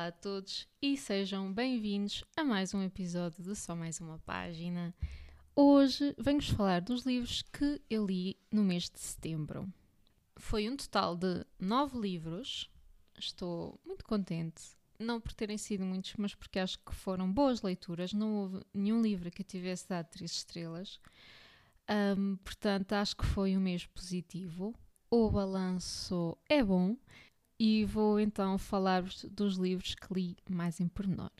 Olá a todos e sejam bem-vindos a mais um episódio de Só Mais Uma Página. Hoje venho-vos falar dos livros que eu li no mês de setembro. Foi um total de nove livros. Estou muito contente, não por terem sido muitos, mas porque acho que foram boas leituras. Não houve nenhum livro que eu tivesse dado três estrelas. Um, portanto, acho que foi um mês positivo. O balanço é bom e vou então falar-vos dos livros que li mais em pormenor.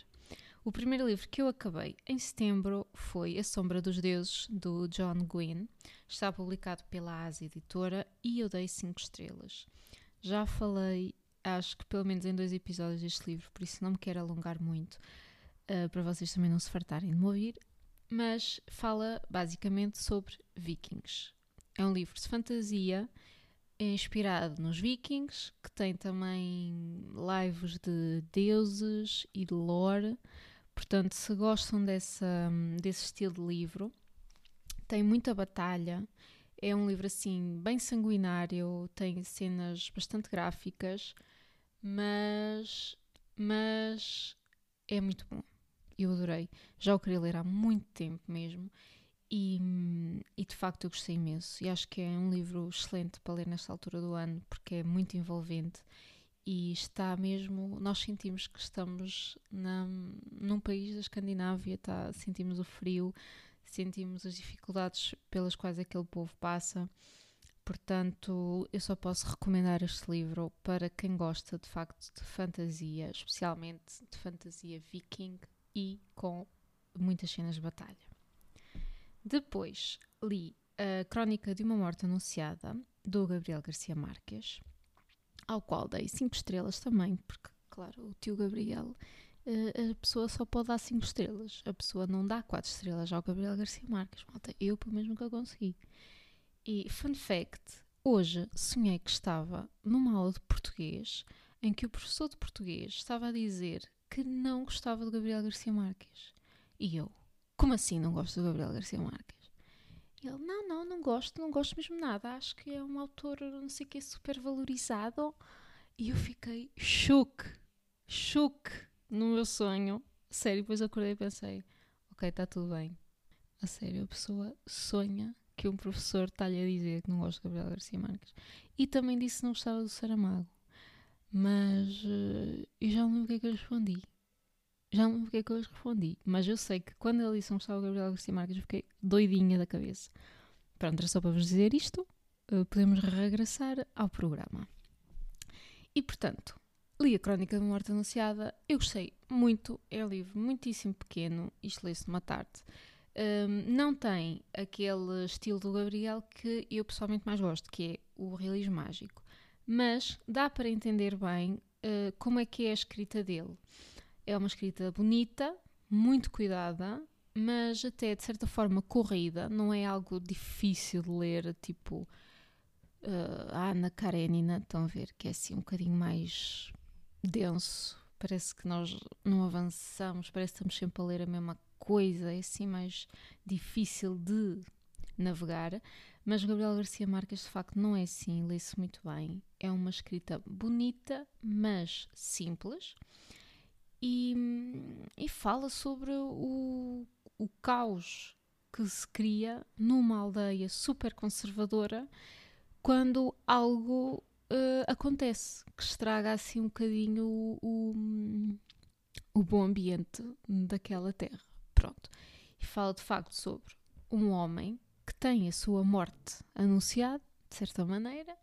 O primeiro livro que eu acabei em setembro foi A Sombra dos Deuses, do John Gwynne. Está publicado pela Asa Editora e eu dei 5 estrelas. Já falei, acho que pelo menos em dois episódios deste livro, por isso não me quero alongar muito, uh, para vocês também não se fartarem de me ouvir, mas fala basicamente sobre vikings. É um livro de fantasia inspirado nos Vikings, que tem também lives de deuses e de lore. Portanto, se gostam dessa, desse estilo de livro, tem muita batalha. É um livro assim bem sanguinário, tem cenas bastante gráficas, mas, mas é muito bom. Eu adorei. Já o queria ler há muito tempo mesmo e, e, de facto eu gostei imenso. E acho que é um livro excelente para ler nesta altura do ano, porque é muito envolvente e está mesmo. Nós sentimos que estamos na, num país da Escandinávia, tá, sentimos o frio, sentimos as dificuldades pelas quais aquele povo passa. Portanto, eu só posso recomendar este livro para quem gosta de facto de fantasia, especialmente de fantasia viking e com muitas cenas de batalha. Depois li a Crónica de uma Morte Anunciada, do Gabriel Garcia Marques, ao qual dei 5 estrelas também, porque, claro, o tio Gabriel, eh, a pessoa só pode dar 5 estrelas, a pessoa não dá 4 estrelas ao Gabriel Garcia Marques. Malta, eu, pelo menos, nunca consegui. E, fun fact, hoje sonhei que estava numa aula de português em que o professor de português estava a dizer que não gostava do Gabriel Garcia Marques. E eu, como assim não gosto do Gabriel Garcia Marques? E ele, não, não, não gosto, não gosto mesmo nada. Acho que é um autor, não sei o que, super valorizado. E eu fiquei choque, choque no meu sonho. Sério, depois acordei e pensei, ok, está tudo bem. A sério, a pessoa sonha que um professor está-lhe a dizer que não gosta de Gabriel Garcia Marques. E também disse que não gostava do Saramago. Mas uh, eu já não lembro o que é que eu respondi já não fiquei que eu lhes respondi, mas eu sei que quando disse onde estava o Gabriel Garcia Marques, eu fiquei doidinha da cabeça. Pronto, era só para vos dizer isto, uh, podemos regressar ao programa. E portanto, li a Crónica de Morte Anunciada, eu gostei muito, é um livro muitíssimo pequeno, isto lê-se numa tarde. Um, não tem aquele estilo do Gabriel que eu pessoalmente mais gosto, que é o realismo mágico, mas dá para entender bem uh, como é que é a escrita dele. É uma escrita bonita, muito cuidada, mas até de certa forma corrida, não é algo difícil de ler, tipo uh, a Ana Karenina, estão a ver, que é assim um bocadinho mais denso, parece que nós não avançamos, parece que estamos sempre a ler a mesma coisa, é assim mais difícil de navegar, mas Gabriel Garcia Marques de facto não é assim, lê-se muito bem, é uma escrita bonita, mas simples, e, e fala sobre o, o caos que se cria numa aldeia super conservadora quando algo uh, acontece que estraga assim um bocadinho o, o, o, bom ambiente daquela terra. Pronto. E fala de facto sobre um homem que tem a sua morte anunciada, de certa maneira,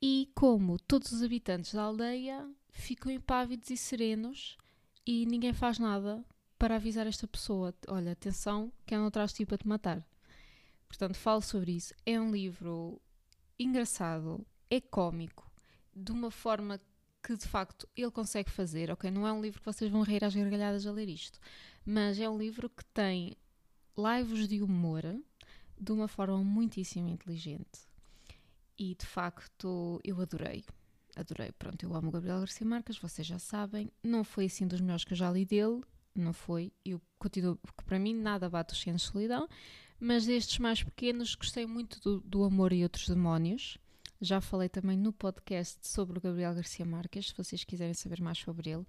e como todos os habitantes da aldeia ficam impávidos e serenos e ninguém faz nada para avisar esta pessoa: olha, atenção, que ela não traz tipo a te matar. Portanto, falo sobre isso. É um livro engraçado, é cómico, de uma forma que de facto ele consegue fazer. Ok, não é um livro que vocês vão rir às gargalhadas a ler isto, mas é um livro que tem lives de humor de uma forma muitíssimo inteligente. E de facto eu adorei adorei. Pronto, eu amo o Gabriel Garcia Marques, vocês já sabem. Não foi assim dos melhores que eu já li dele, não foi. Eu continuo, porque para mim nada bate os Ciências de Solidão, mas destes mais pequenos gostei muito do, do Amor e Outros Demónios. Já falei também no podcast sobre o Gabriel Garcia Marques, se vocês quiserem saber mais sobre ele.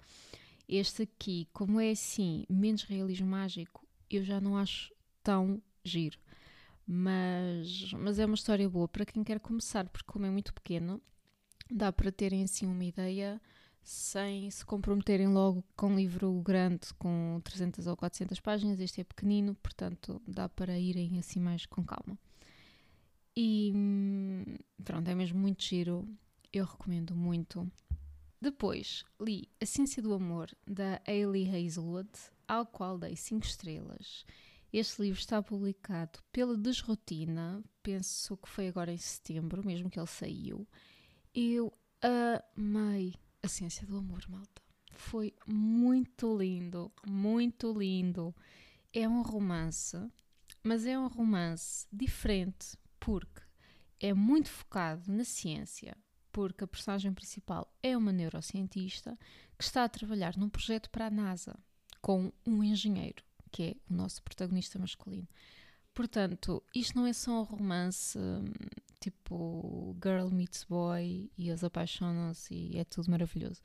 Este aqui, como é assim, menos realismo mágico, eu já não acho tão giro. Mas, mas é uma história boa para quem quer começar, porque como é muito pequeno, dá para terem assim uma ideia sem se comprometerem logo com um livro grande com 300 ou 400 páginas. Este é pequenino, portanto dá para irem assim mais com calma. E pronto, é mesmo muito giro. Eu recomendo muito. Depois li A Ciência do Amor, da Ailey Hazelwood, ao qual dei 5 estrelas. Este livro está publicado pela Desrotina, penso que foi agora em setembro, mesmo que ele saiu. Eu amei A Ciência do Amor, malta. Foi muito lindo, muito lindo. É um romance, mas é um romance diferente porque é muito focado na ciência, porque a personagem principal é uma neurocientista que está a trabalhar num projeto para a NASA com um engenheiro, que é o nosso protagonista masculino. Portanto, isto não é só um romance tipo girl meets boy e eles apaixonam-se e é tudo maravilhoso.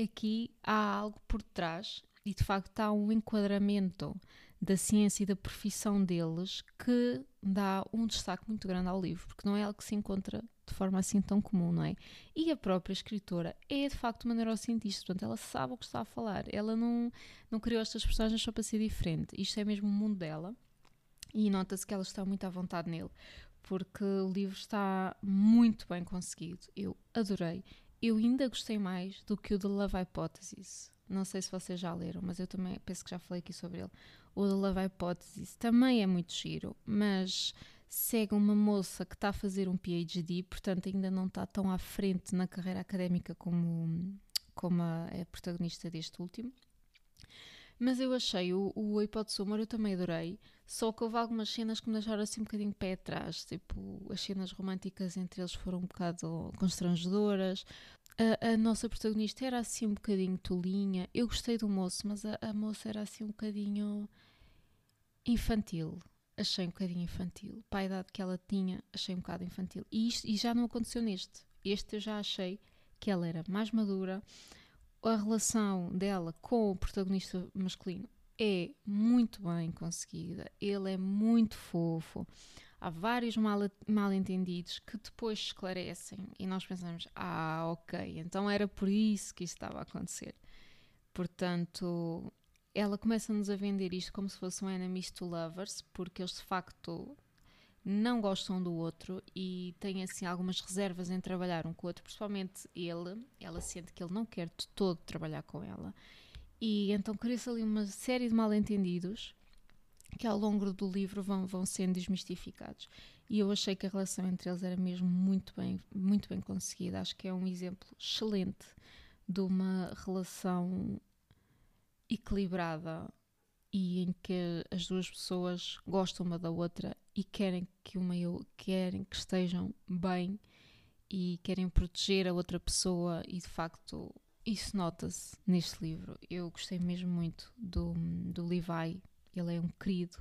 Aqui há algo por trás e de facto há um enquadramento da ciência e da profissão deles que dá um destaque muito grande ao livro, porque não é algo que se encontra de forma assim tão comum, não é? E a própria escritora é de facto uma neurocientista, portanto ela sabe o que está a falar, ela não, não criou estas personagens só para ser diferente, isto é mesmo o mundo dela e nota-se que ela está muito à vontade nele, porque o livro está muito bem conseguido, eu adorei. Eu ainda gostei mais do que o The Love Hypothesis. Não sei se vocês já leram, mas eu também penso que já falei aqui sobre ele. O The Love Hypothesis também é muito giro, mas segue uma moça que está a fazer um PhD, portanto ainda não está tão à frente na carreira académica como, como a, a protagonista deste último. Mas eu achei o, o Hipótese Humor, eu também adorei. Só que houve algumas cenas que me deixaram assim um bocadinho pé atrás. Tipo, as cenas românticas entre eles foram um bocado constrangedoras. A, a nossa protagonista era assim um bocadinho tolinha. Eu gostei do moço, mas a, a moça era assim um bocadinho infantil. Achei um bocadinho infantil. Para a idade que ela tinha, achei um bocado infantil. E, isto, e já não aconteceu neste. Este eu já achei que ela era mais madura. A relação dela com o protagonista masculino é muito bem conseguida. Ele é muito fofo. Há vários mal, mal entendidos que depois esclarecem e nós pensamos: ah, ok, então era por isso que isso estava a acontecer. Portanto, ela começa-nos a vender isto como se fosse um enemies to lovers, porque eles de facto não gostam do outro e têm assim algumas reservas em trabalhar um com o outro, principalmente ele. Ela sente que ele não quer de todo trabalhar com ela. E então cria-se ali uma série de mal-entendidos que ao longo do livro vão, vão sendo desmistificados. E eu achei que a relação entre eles era mesmo muito bem, muito bem conseguida. Acho que é um exemplo excelente de uma relação equilibrada e em que as duas pessoas gostam uma da outra e querem que uma querem que estejam bem e querem proteger a outra pessoa e de facto isso nota-se neste livro. Eu gostei mesmo muito do, do Levi, ele é um querido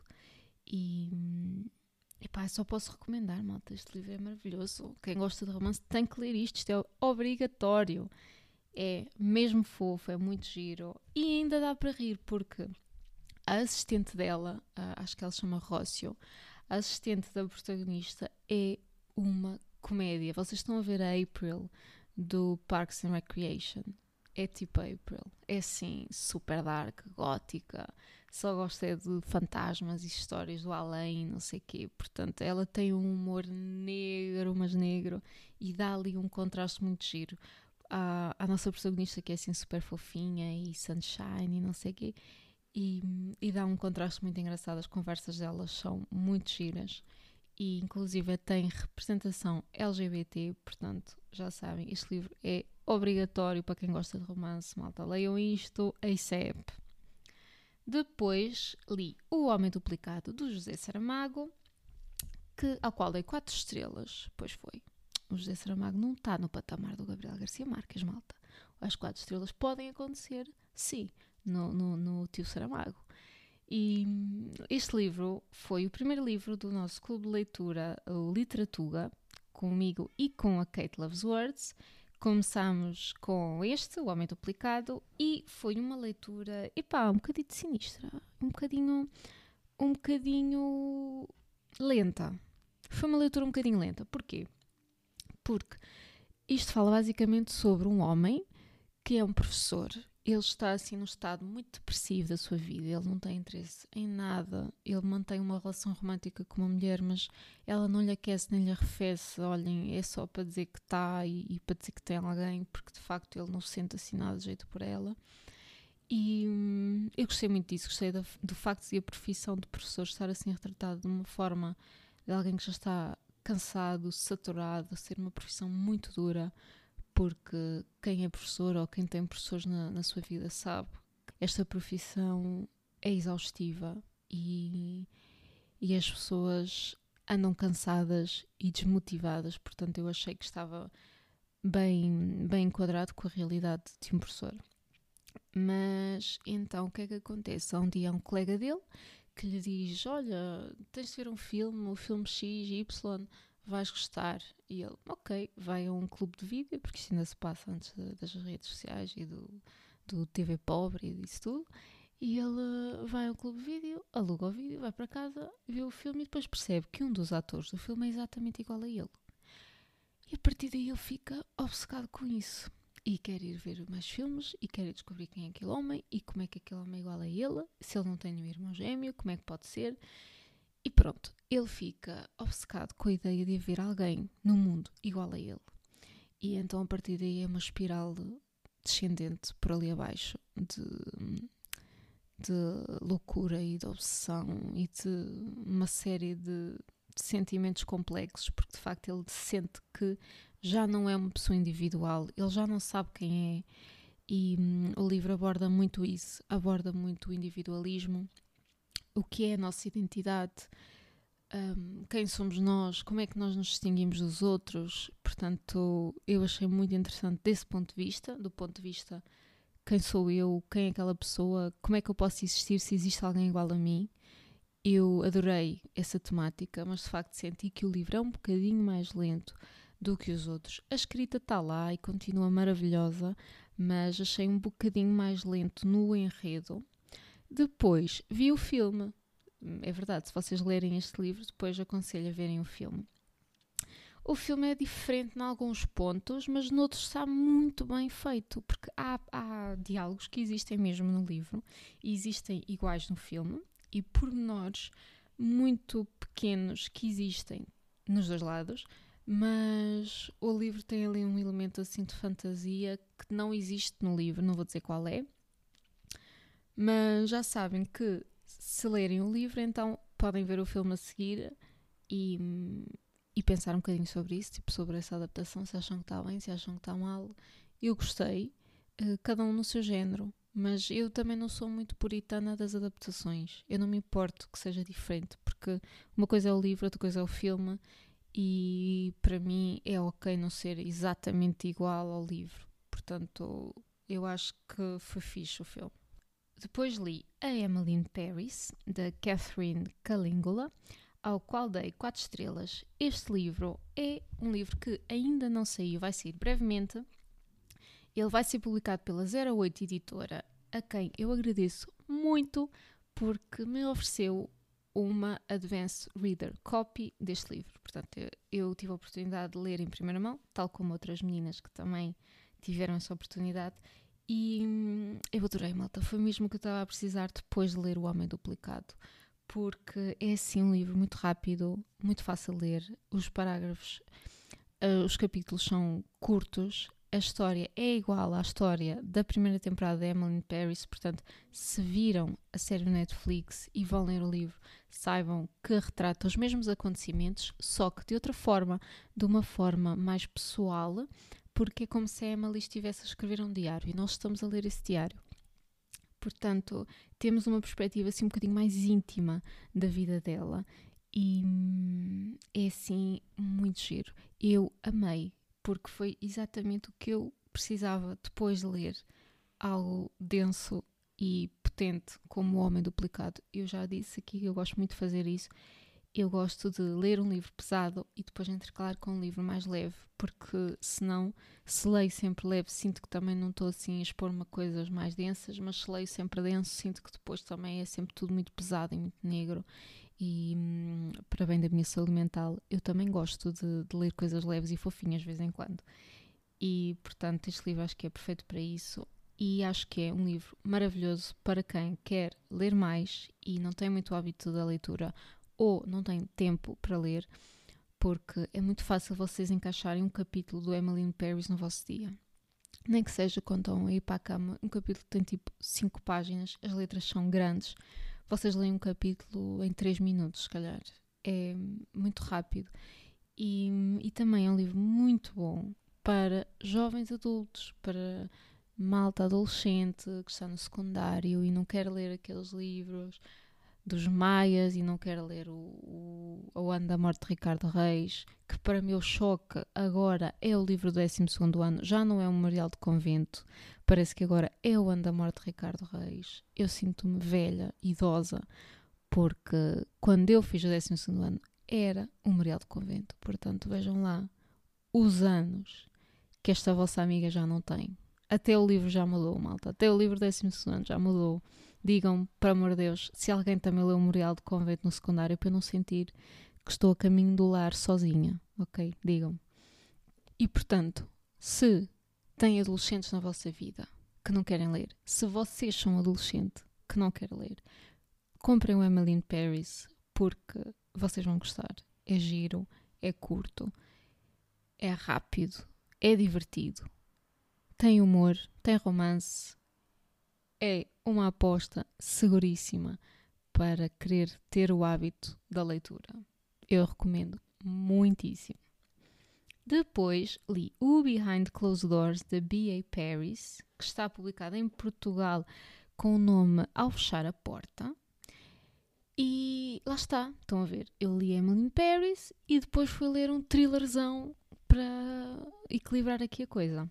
e epá, só posso recomendar, malta. Este livro é maravilhoso. Quem gosta de romance tem que ler isto, isto é obrigatório. É mesmo fofo, é muito giro e ainda dá para rir porque a assistente dela, acho que ela chama Rócio, a assistente da protagonista é uma comédia. Vocês estão a ver a April do Parks and Recreation. É tipo April. É assim, super dark, gótica. Só gosta de fantasmas e histórias do além, não sei o quê. Portanto, ela tem um humor negro, mas negro, e dá ali um contraste muito giro a, a nossa protagonista que é assim super fofinha e sunshine e não sei o quê. E, e dá um contraste muito engraçado. As conversas delas são muito giras e inclusive tem representação LGBT, portanto, já sabem, este livro é obrigatório para quem gosta de romance, malta. Leiam isto ASAP. Depois li O Homem Duplicado, do José Saramago, que, ao qual dei 4 estrelas, pois foi o José Saramago não está no patamar do Gabriel Garcia Marques, malta. As quatro estrelas podem acontecer, sim, no, no, no Tio Saramago. E este livro foi o primeiro livro do nosso clube de leitura, o Literatuga, comigo e com a Kate Loves Words. começámos com este, O Homem Duplicado, e foi uma leitura, epá, um bocadinho sinistra, um bocadinho, um bocadinho lenta. Foi uma leitura um bocadinho lenta. Porquê? Porque isto fala basicamente sobre um homem que é um professor ele está assim num estado muito depressivo da sua vida, ele não tem interesse em nada, ele mantém uma relação romântica com uma mulher, mas ela não lhe aquece nem lhe arrefece, olhem, é só para dizer que está e, e, para dizer que tem alguém, porque de facto ele não se sente assim nada de jeito por ela. E hum, eu gostei muito disso, gostei do, facto de a profissão de professor estar assim retratada de uma forma de alguém que já está cansado, saturado, ser uma profissão muito dura, porque quem é professor ou quem tem professores na, na sua vida sabe que esta profissão é exaustiva e, e as pessoas andam cansadas e desmotivadas, portanto eu achei que estava bem, bem enquadrado com a realidade de um professor. Mas então o que é que acontece? Há um dia um colega dele que lhe diz: Olha, tens de ver um filme, o filme X, Y, vais gostar. E ele, ok, vai a um clube de vídeo, porque isto ainda se passa antes das redes sociais e do, do TV pobre e disso tudo. E ele vai ao clube de vídeo, aluga o vídeo, vai para casa, vê o filme e depois percebe que um dos atores do filme é exatamente igual a ele. E a partir daí ele fica obcecado com isso. E quer ir ver mais filmes e quer ir descobrir quem é aquele homem e como é que aquele homem é igual a ele, se ele não tem nenhum irmão gêmeo, como é que pode ser. E pronto, ele fica obcecado com a ideia de haver alguém no mundo igual a ele. E então a partir daí é uma espiral descendente por ali abaixo de, de loucura e de obsessão e de uma série de, sentimentos complexos, porque de facto ele sente que já não é uma pessoa individual, ele já não sabe quem é. E hum, o livro aborda muito isso, aborda muito o individualismo o que é a nossa identidade, um, quem somos nós, como é que nós nos distinguimos dos outros. Portanto, eu achei muito interessante desse ponto de vista, do ponto de vista quem sou eu, quem é aquela pessoa, como é que eu posso existir se existe alguém igual a mim. Eu adorei essa temática, mas de facto senti que o livro é um bocadinho mais lento do que os outros. A escrita está lá e continua maravilhosa, mas achei um bocadinho mais lento no enredo depois vi o filme. É verdade, se vocês lerem este livro, depois aconselho a verem o filme. O filme é diferente em alguns pontos, mas noutros está muito bem feito, porque há, há diálogos que existem mesmo no livro e existem iguais no filme, e pormenores muito pequenos que existem nos dois lados, mas o livro tem ali um elemento assim de fantasia que não existe no livro, não vou dizer qual é, mas já sabem que se lerem o livro, então podem ver o filme a seguir e, e pensar um bocadinho sobre isso, tipo, sobre essa adaptação, se acham que está bem, se acham que está mal. Eu gostei, uh, cada um no seu género, mas eu também não sou muito puritana das adaptações. Eu não me importo que seja diferente, porque uma coisa é o livro, outra coisa é o filme, e para mim é ok não ser exatamente igual ao livro. Portanto, eu acho que foi fixe o filme. Depois li A Emmeline Paris, da Catherine Calingula, ao qual dei 4 estrelas. Este livro é um livro que ainda não saiu, vai sair brevemente. Ele vai ser publicado pela 08 Editora, a quem eu agradeço muito porque me ofereceu uma Advanced Reader Copy deste livro. Portanto, eu, eu tive a oportunidade de ler em primeira mão, tal como outras meninas que também tiveram essa oportunidade, e hum, eu adorei, malta. Foi mesmo o que eu estava a precisar depois de ler O Homem Duplicado. Porque é assim um livro muito rápido, muito fácil de ler. Os parágrafos, uh, os capítulos são curtos. A história é igual à história da primeira temporada de Emily in Paris. Portanto, se viram a série Netflix e vão ler o livro, saibam que retrata os mesmos acontecimentos, só que de outra forma, de uma forma mais pessoal, porque é como se a Emily estivesse a escrever um diário e nós estamos a ler esse diário. Portanto, temos uma perspectiva assim um bocadinho mais íntima da vida dela e hum, é assim muito giro. Eu amei, porque foi exatamente o que eu precisava depois de ler algo denso e potente como o Homem Duplicado. Eu já disse aqui que eu gosto muito de fazer isso eu gosto de ler um livro pesado e depois intercalar com um livro mais leve, porque senão, se leio sempre leve, sinto que também não estou assim a expor-me a coisas mais densas, mas se leio sempre denso, sinto que depois também é sempre tudo muito pesado e muito negro. E hum, para bem da minha saúde mental, eu também gosto de, de ler coisas leves e fofinhas de vez em quando. E portanto, este livro acho que é perfeito para isso e acho que é um livro maravilhoso para quem quer ler mais e não tem muito hábito da leitura ou não tem tempo para ler, porque é muito fácil vocês encaixarem um capítulo do Emily in Paris no vosso dia. Nem que seja quando estão a ir para a cama, um capítulo tem tipo 5 páginas, as letras são grandes, vocês leem um capítulo em 3 minutos, se calhar. É muito rápido. E, e também é um livro muito bom para jovens adultos, para malta adolescente que está no secundário e não quer ler aqueles livros dos Maias e não quer ler o, o, o Ano da Morte de Ricardo Reis, que para meu choque agora é o livro do 12 ano, já não é um memorial de convento, parece que agora é o Ano da Morte de Ricardo Reis. Eu sinto-me velha, idosa, porque quando eu fiz o 12 ano era um memorial de convento, portanto vejam lá os anos que esta vossa amiga já não tem. Até o livro já mudou, malta. Até o livro 12 ano já mudou digam, por amor de Deus, se alguém também leu o Memorial de Convento no secundário para eu não sentir que estou a caminho do lar sozinha, ok? Digam. E portanto, se têm adolescentes na vossa vida que não querem ler, se vocês são adolescente que não quer ler, comprem o Emily in Paris porque vocês vão gostar. É giro, é curto, é rápido, é divertido, tem humor, tem romance, é uma aposta seguríssima para querer ter o hábito da leitura. Eu recomendo muitíssimo. Depois li o Behind Closed Doors da B.A. Paris, que está publicado em Portugal com o nome Ao Fechar a Porta. E lá está, estão a ver. Eu li Emily in Paris e depois fui ler um thrillerzão para equilibrar aqui a coisa.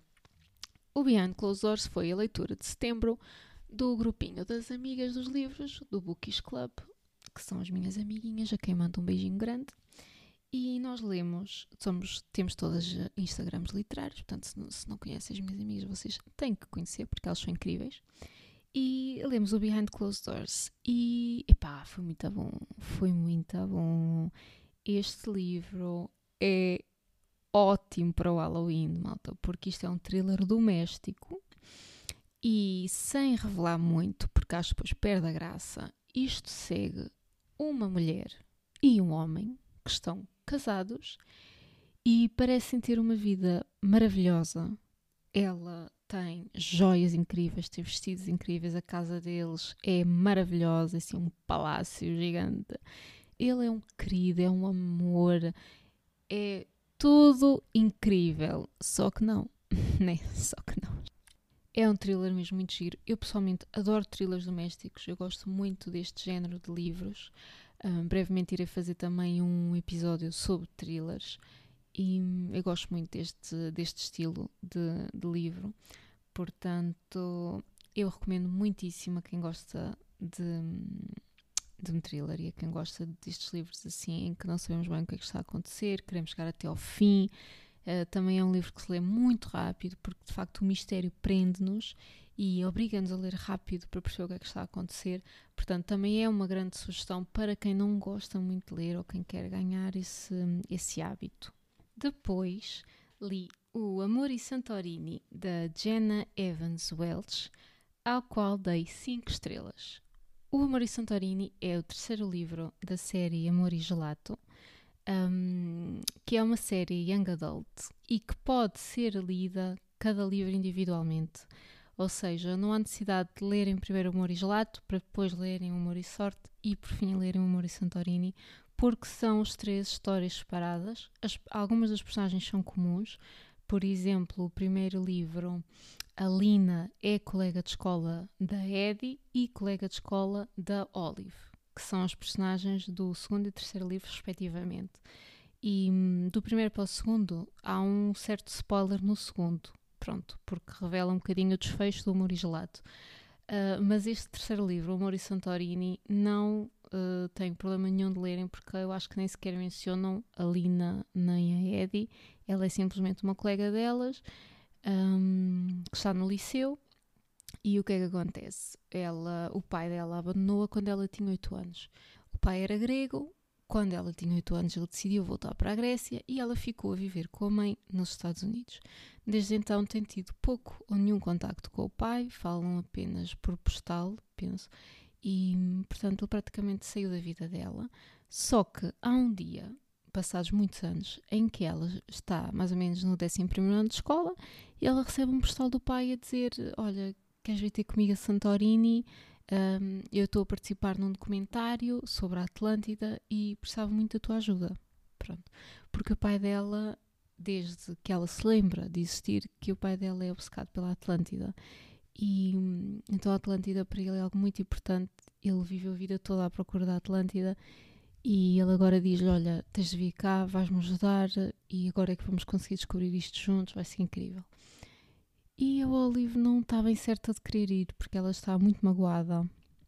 O Behind Closed Doors foi a leitura de setembro do grupinho das amigas dos livros, do Bookish Club, que são as minhas amiguinhas, a quem mando um beijinho grande. E nós lemos, somos, temos todas Instagrams literários, portanto, se não, se não conhecem as minhas amigas, vocês têm que conhecer, porque elas são incríveis. E lemos o Behind Closed Doors. E, epá, foi muito bom, foi muito bom. Este livro é ótimo para o Halloween, malta, porque isto é um thriller doméstico e sem revelar muito, porque acho que depois perde a graça, isto segue uma mulher e um homem que estão casados e parecem ter uma vida maravilhosa. Ela tem joias incríveis, tem vestidos incríveis, a casa deles é maravilhosa, assim, um palácio gigante. Ele é um querido, é um amor, é tudo incrível. Só que não, né? Só que não. É um thriller mesmo muito giro. Eu pessoalmente adoro thrillers domésticos, eu gosto muito deste género de livros. Um, brevemente irei fazer também um episódio sobre thrillers e eu gosto muito deste, deste estilo de, de livro. Portanto, eu recomendo muitíssimo a quem gosta de, de um thriller e a quem gosta destes livros assim, em que não sabemos bem o que é que está a acontecer, queremos chegar até ao fim Uh, também é um livro que se lê muito rápido, porque de facto o mistério prende-nos e obriga-nos a ler rápido para perceber o que é que está a acontecer. Portanto, também é uma grande sugestão para quem não gosta muito de ler ou quem quer ganhar esse, esse hábito. Depois li O Amor e Santorini, da Jenna Evans Welch, ao qual dei 5 estrelas. O Amor e Santorini é o terceiro livro da série Amor e Gelato um, que é uma série young adult e que pode ser lida cada livro individualmente. Ou seja, não há necessidade de lerem primeiro Humor e Gelato para depois lerem Humor e Sorte e por fim lerem Humor e Santorini, porque são as três histórias separadas. As, algumas das personagens são comuns. Por exemplo, o primeiro livro, a Lina é colega de escola da Eddie e colega de escola da Olive que são as personagens do segundo e terceiro livro, respectivamente. E hum, do primeiro para o segundo, há um certo spoiler no segundo, pronto, porque revela um bocadinho o desfecho do Humor e Gelato. Uh, mas este terceiro livro, O Amor e Santorini, não uh, tenho problema nenhum de lerem, porque eu acho que nem sequer mencionam a Lina nem a Eddie. Ela é simplesmente uma colega delas um, que está no liceu. E o que é que acontece? Ela, o pai dela abandonou-a quando ela tinha 8 anos. O pai era grego, quando ela tinha 8 anos, ele decidiu voltar para a Grécia e ela ficou a viver com a mãe nos Estados Unidos. Desde então tem tido pouco ou nenhum contacto com o pai, falam apenas por postal, penso, e portanto ele praticamente saiu da vida dela. Só que há um dia, passados muitos anos, em que ela está mais ou menos no 11 ano de escola e ela recebe um postal do pai a dizer: Olha, queres vir ter comigo a Santorini? Um, eu estou a participar num documentário sobre a Atlântida e precisava muito da tua ajuda. Pronto. Porque o pai dela, desde que ela se lembra de existir, que o pai dela é obcecado pela Atlântida. E então a Atlântida para ele é algo muito importante. Ele viveu a vida toda à procura da Atlântida e ele agora diz-lhe: Olha, tens de vir cá, vais-me ajudar e agora é que vamos conseguir descobrir isto juntos, vai ser incrível. E a Olive não está bem certa de querer ir, porque ela está muito magoada.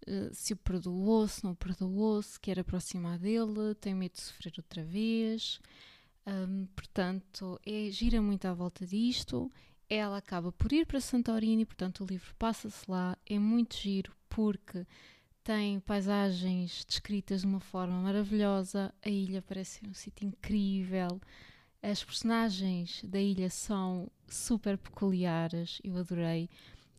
Uh, se o perdoou, se não o perdoou, se quer aproximar dele, tem medo de sofrer outra vez. Um, portanto, é, gira muito à volta disto. Ela acaba por ir para Santorini, portanto, o livro passa-se lá. É muito giro porque tem paisagens descritas de uma forma maravilhosa. A ilha parece um sítio incrível. As personagens da ilha são super peculiares, eu adorei.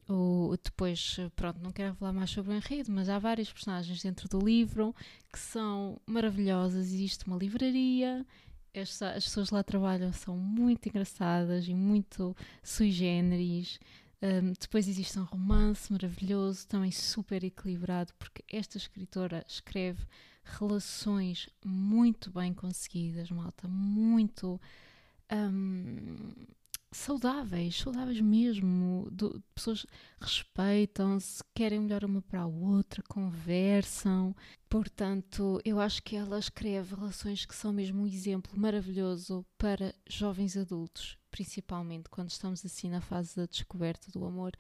O, depois, pronto, não quero falar mais sobre o enredo, mas há várias personagens dentro do livro que são maravilhosas. Existe uma livraria, as, as pessoas lá trabalham são muito engraçadas e muito sui generis. Um, depois existe um romance maravilhoso, também super equilibrado, porque esta escritora escreve relações muito bem conseguidas, malta, muito um, saudáveis, saudáveis mesmo. Do, pessoas respeitam-se, querem melhor uma para a outra, conversam. Portanto, eu acho que ela escreve relações que são mesmo um exemplo maravilhoso para jovens adultos, principalmente quando estamos assim na fase da descoberta do amor.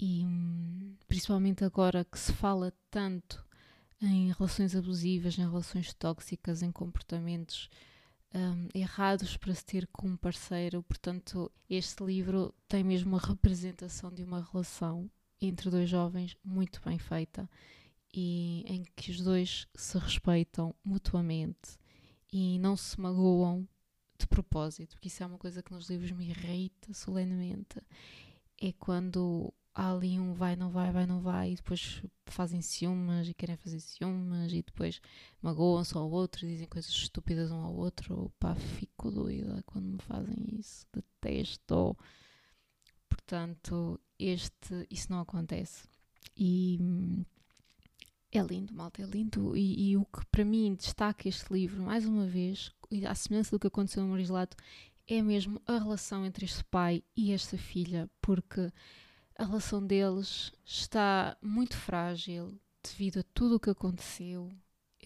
E hum, principalmente agora que se fala tanto em relações abusivas, em relações tóxicas, em comportamentos um, errados para se ter com um parceiro. Portanto, este livro tem mesmo uma representação de uma relação entre dois jovens muito bem feita e em que os dois se respeitam mutuamente e não se magoam de propósito, porque isso é uma coisa que nos livros me irrita solenemente. É quando há ali um vai, não vai, vai, não vai, e depois fazem ciúmes e querem fazer ciúmes, e depois magoam-se ao outro, dizem coisas estúpidas um ao outro. Pá, fico doida quando me fazem isso, detesto. Portanto, este, isso não acontece. E hum, é lindo, malta, é lindo. E, e, o que para mim destaca este livro, mais uma vez, à semelhança do que aconteceu no Marislato, é mesmo a relação entre este pai e esta filha, porque a relação deles está muito frágil devido a tudo o que aconteceu.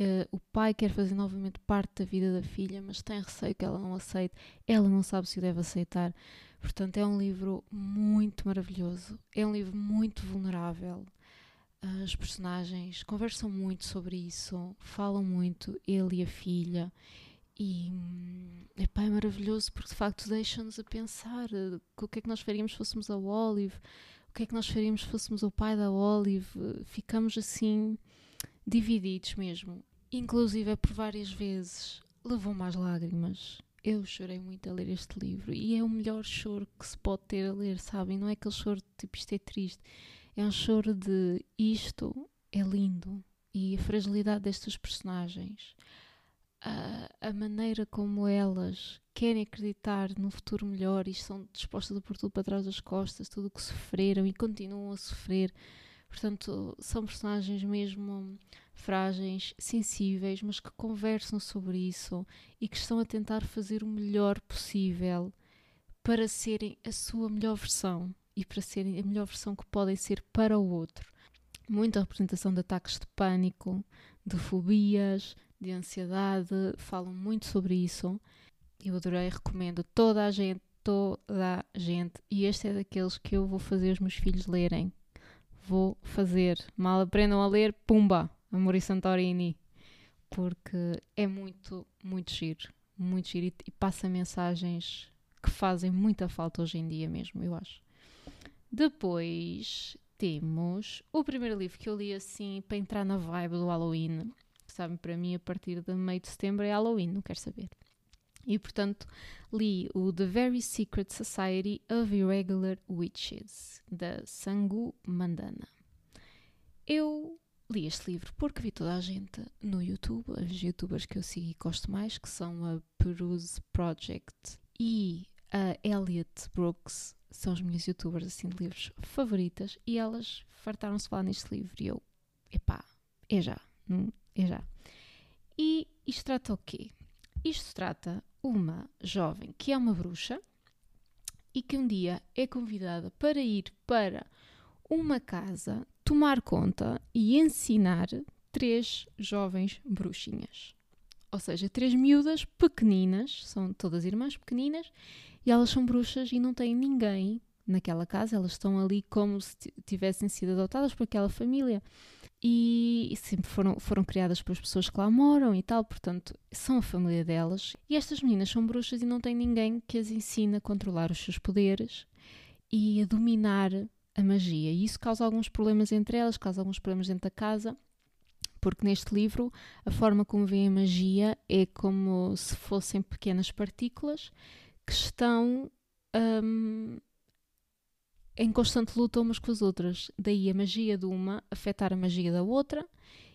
Uh, o pai quer fazer novamente parte da vida da filha, mas tem receio que ela não aceite. Ela não sabe se o deve aceitar. Portanto, é um livro muito maravilhoso. É um livro muito vulnerável. Os personagens conversam muito sobre isso, falam muito, ele e a filha. E hum, epá, é maravilhoso porque de facto deixa-nos a pensar uh, o que é que nós faríamos se fôssemos a Olive que é que nós faríamos se fôssemos o pai da Olive? Ficamos assim divididos mesmo. Inclusive, é por várias vezes levou-me às lágrimas. Eu chorei muito a ler este livro e é o melhor choro que se pode ter a ler, sabem? Não é aquele choro de tipo isto é triste, é um choro de isto é lindo e a fragilidade destas personagens, a, a maneira como elas querem acreditar num futuro melhor e estão dispostas a pôr tudo para trás das costas, tudo o que sofreram e continuam a sofrer. Portanto, são personagens mesmo frágeis, sensíveis, mas que conversam sobre isso e que estão a tentar fazer o melhor possível para serem a sua melhor versão e para serem a melhor versão que podem ser para o outro. Muita representação de ataques de pânico, de fobias, de ansiedade, falam muito sobre isso eu adorei, recomendo toda a gente, toda a gente. E este é daqueles que eu vou fazer os meus filhos lerem. Vou fazer. Mal aprendam a ler, pumba! Amor e Santorini. porque é muito, muito giro, muito giro e passa mensagens que fazem muita falta hoje em dia mesmo, eu acho. Depois temos o primeiro livro que eu li assim para entrar na vibe do Halloween. Sabem, para mim, a partir de meio de setembro é Halloween, não quero saber. E portanto li o The Very Secret Society of Irregular Witches, da Sangu Mandana. Eu li este livro porque vi toda a gente no YouTube, as youtubers que eu sigo e gosto mais, que são a Peruse Project e a Elliot Brooks, são as minhas youtubers assim de livros favoritas, e elas fartaram-se falar neste livro e eu, epá, é já, é já. E isto trata o quê? Isto trata uma jovem que é uma bruxa e que um dia é convidada para ir para uma casa tomar conta e ensinar três jovens bruxinhas. Ou seja, três miúdas pequeninas, são todas irmãs pequeninas, e elas são bruxas e não têm ninguém naquela casa, elas estão ali como se tivessem sido adotadas por aquela família e sempre foram, foram criadas pelas pessoas que lá moram e tal, portanto, são a família delas. E estas meninas são bruxas e não têm ninguém que as ensine a controlar os seus poderes e a dominar a magia. E isso causa alguns problemas entre elas, causa alguns problemas dentro da casa, porque neste livro a forma como vem a magia é como se fossem pequenas partículas que estão. Um, em constante luta umas com as outras. Daí a magia de uma afetar a magia da outra,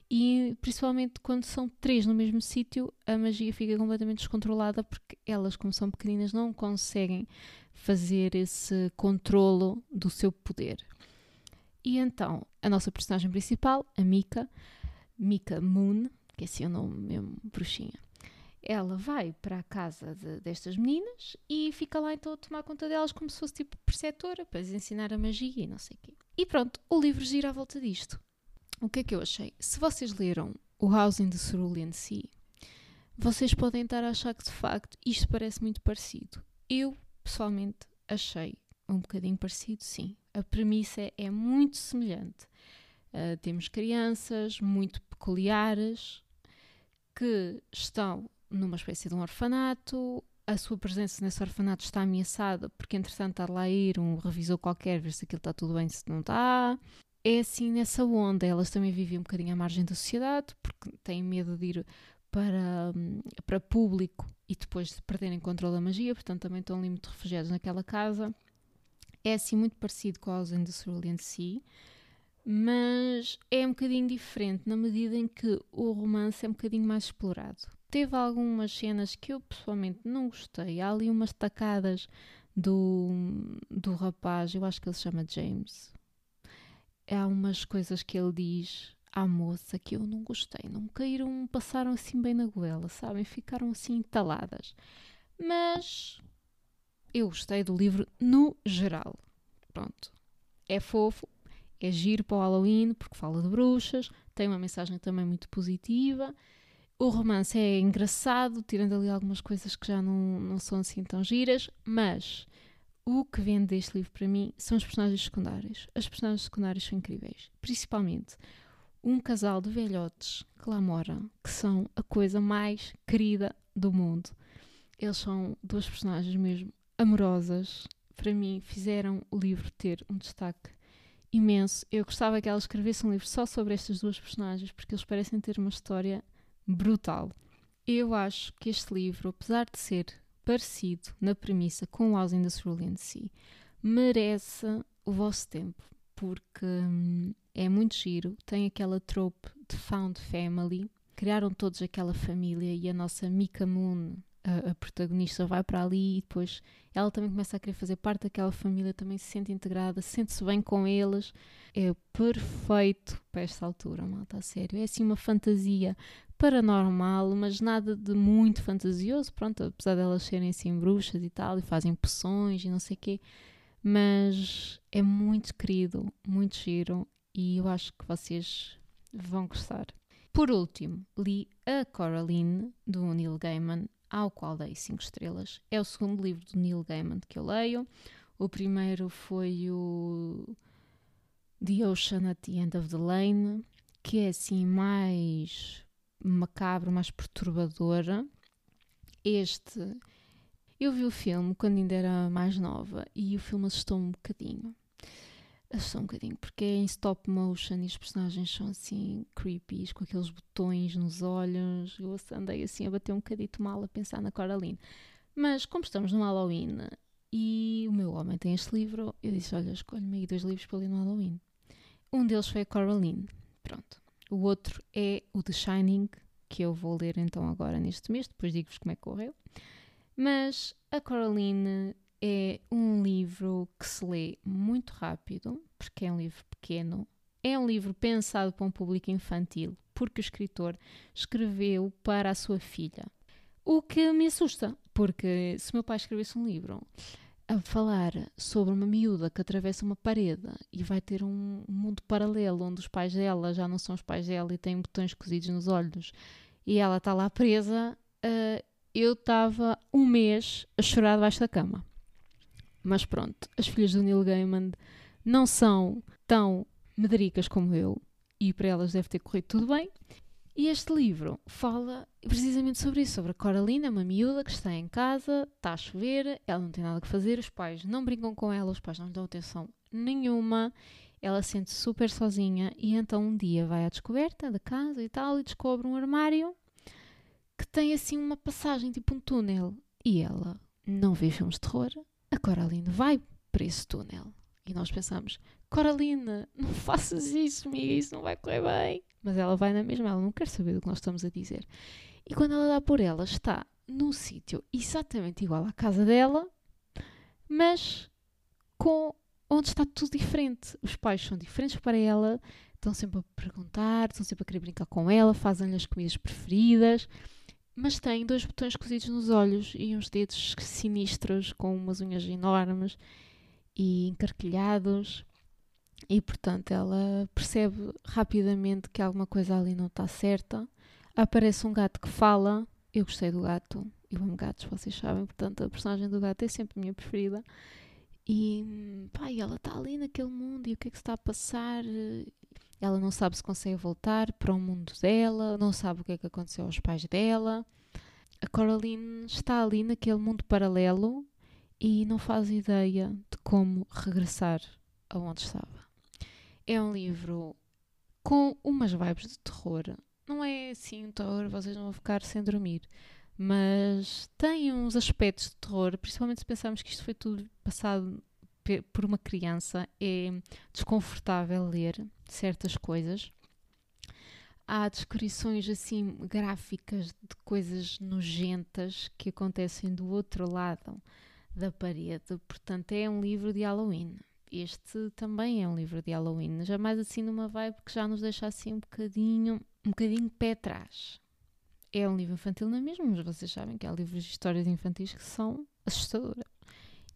e principalmente quando são três no mesmo sítio, a magia fica completamente descontrolada porque elas, como são pequeninas, não conseguem fazer esse controlo do seu poder. E então, a nossa personagem principal, a Mika, Mika Moon, que é assim o nome mesmo, bruxinha, ela vai para a casa de, destas meninas e fica lá então a tomar conta delas como se fosse tipo preceptora para lhes ensinar a magia e não sei o quê. E pronto, o livro gira à volta disto. O que é que eu achei? Se vocês leram o House in the Cerulean Sea, vocês podem estar a achar que de facto isto parece muito parecido. Eu, pessoalmente, achei um bocadinho parecido, sim. A premissa é muito semelhante. Uh, temos crianças muito peculiares que estão numa espécie de um orfanato. A sua presença nesse orfanato está ameaçada porque, entretanto, está lá a ir um revisor qualquer, ver se aquilo está tudo bem, se não está. É assim nessa onda. Elas também vivem um bocadinho à margem da sociedade porque têm medo de ir para, para público e depois de perderem controle da magia, portanto, também estão ali muito refugiados naquela casa. É assim muito parecido com a House in the Cerulean Sea mas é um bocadinho diferente na medida em que o romance é um bocadinho mais explorado. Teve algumas cenas que eu pessoalmente não gostei. Há ali umas tacadas do, do rapaz, eu acho que ele se chama James. Há umas coisas que ele diz à moça que eu não gostei. Não caíram, passaram assim bem na goela, sabem? Ficaram assim entaladas. Mas eu gostei do livro no geral. Pronto. É fofo, é giro para o Halloween porque fala de bruxas, tem uma mensagem também muito positiva o romance é engraçado, tirando ali algumas coisas que já não, não são assim tão giras, mas o que vende deste livro para mim são os personagens secundários. As personagens secundárias são incríveis. Principalmente um casal de velhotes que lá moram, que são a coisa mais querida do mundo. Eles são duas personagens mesmo amorosas. Para mim, fizeram o livro ter um destaque imenso. Eu gostava que ela escrevesse um livro só sobre estas duas personagens, porque eles parecem ter uma história brutal. Eu acho que este livro, apesar de ser parecido na premissa com o House in the Cerulean Sea, merece o vosso tempo, porque hum, é muito giro, tem aquela trope de found family, criaram todos aquela família e a nossa Mika Moon, a, a, protagonista, vai para ali e depois ela também começa a querer fazer parte daquela família, também se sente integrada, sente-se bem com eles. É perfeito para esta altura, malta, a sério. É assim uma fantasia paranormal, mas nada de muito fantasioso, pronto, apesar delas serem assim bruxas e tal, e fazem poções e não sei o quê, mas é muito querido, muito giro, e eu acho que vocês vão gostar. Por último, li A Coraline, do Neil Gaiman, ao qual dei 5 estrelas. É o segundo livro do Neil Gaiman que eu leio. O primeiro foi o The Ocean at the End of the Lane, que é assim mais macabro, mais perturbador. Este, eu vi o filme quando ainda era mais nova e o filme assustou-me um bocadinho. Assustou um bocadinho, porque é em stop motion e os personagens são assim creepy, com aqueles botões nos olhos. Eu andei assim a bater um bocadito mal a pensar na Coraline. Mas como estamos no Halloween e o meu homem tem este livro, eu disse: Olha, escolhe-me aí dois livros para ler no Halloween. Um deles foi a Coraline. Pronto. O outro é o The Shining, que eu vou ler então agora neste mês, depois digo-vos como é que correu. Mas a Coraline é um livro que se lê muito rápido, porque é um livro pequeno. É um livro pensado para um público infantil, porque o escritor escreveu para a sua filha. O que me assusta, porque se meu pai escrevesse um livro a falar sobre uma miúda que atravessa uma parede e vai ter um mundo paralelo onde os pais dela já não são os pais dela e têm botões cozidos nos olhos e ela está lá presa, uh, eu estava um mês a chorar debaixo da cama. Mas pronto, as filhas do Neil Gaiman não são tão medricas como eu e para elas deve ter corrido tudo bem. E este livro fala precisamente sobre isso, sobre a Coralina, uma miúda que está em casa, está a chover, ela não tem nada que fazer, os pais não brincam com ela, os pais não dão atenção nenhuma, ela sente -se super sozinha e então um dia vai à descoberta da casa e tal e descobre um armário que tem assim uma passagem, tipo um túnel. E ela não vê filmes de terror, a Coraline vai para esse túnel. E nós pensamos, Coralina, não faças isso, amiga, isso não vai correr bem. Mas ela vai na mesma, ela não quer saber do que nós estamos a dizer. E quando ela dá por ela, está num sítio exatamente igual à casa dela, mas com onde está tudo diferente. Os pais são diferentes para ela, estão sempre a perguntar, estão sempre a querer brincar com ela, fazem-lhe as comidas preferidas mas tem dois botões cozidos nos olhos e uns dedos sinistros com umas unhas enormes e encarquilhados. E portanto ela percebe rapidamente que alguma coisa ali não está certa. Aparece um gato que fala. Eu gostei do gato. Eu amo gatos, vocês sabem. Portanto, a personagem do gato é sempre a minha preferida. E pá, ela está ali naquele mundo e o que é que se está a passar? Ela não sabe se consegue voltar para o mundo dela, não sabe o que é que aconteceu aos pais dela. A Coraline está ali naquele mundo paralelo e não faz ideia de como regressar aonde estava. É um livro com umas vibes de terror. Não é assim um terror, vocês não vão ficar sem dormir. Mas tem uns aspectos de terror, principalmente se pensarmos que isto foi tudo passado por uma criança é desconfortável ler certas coisas. Há descrições assim gráficas de coisas nojentas que acontecem do outro lado da parede. Portanto, é um livro de Halloween. Este também é um livro de Halloween, jamais assim numa vibe que já nos deixa assim um bocadinho, um bocadinho pé atrás. É um livro infantil, não é mesmo? Mas vocês sabem que há livros de histórias infantis que são assustadoras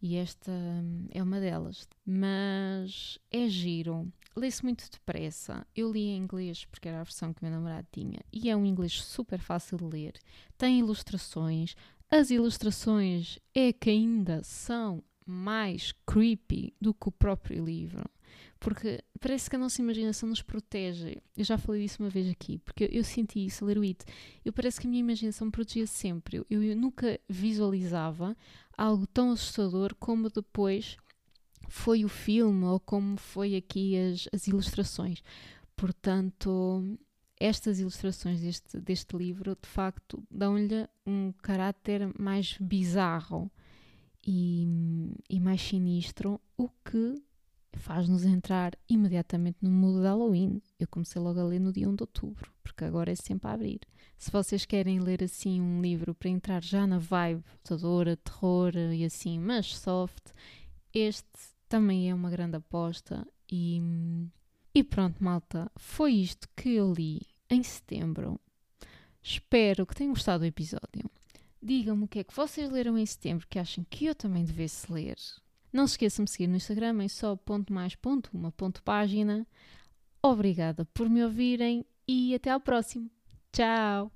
e esta hum, é uma delas. Mas é giro, lê-se muito depressa. Eu li em inglês porque era a versão que meu namorado tinha e é um inglês super fácil de ler. Tem ilustrações. As ilustrações é que ainda são mais creepy do que o próprio livro porque parece que a nossa imaginação nos protege. Eu já falei disso uma vez aqui, porque eu, eu senti isso ler o It. Eu parece que a minha imaginação me protegia sempre. Eu, eu nunca visualizava algo tão assustador como depois foi o filme ou como foi aqui as, as ilustrações. Portanto, estas ilustrações deste, deste livro de facto dão-lhe um caráter mais bizarro e, e mais sinistro, o que faz-nos entrar imediatamente no mundo de Halloween. Eu comecei logo a ler no dia 1 de outubro, porque agora é sempre a abrir. Se vocês querem ler assim um livro para entrar já na vibe assustadora, terror e assim, mas soft, este também é uma grande aposta. E, e pronto, malta, foi isto que eu li em setembro. Espero que tenham gostado do episódio. Digam-me o que é que vocês leram em setembro que acham que eu também devesse ler. Não se esqueçam de seguir no Instagram em só ponto mais ponto, uma ponto página. Obrigada por me ouvirem e até ao próximo. Tchau!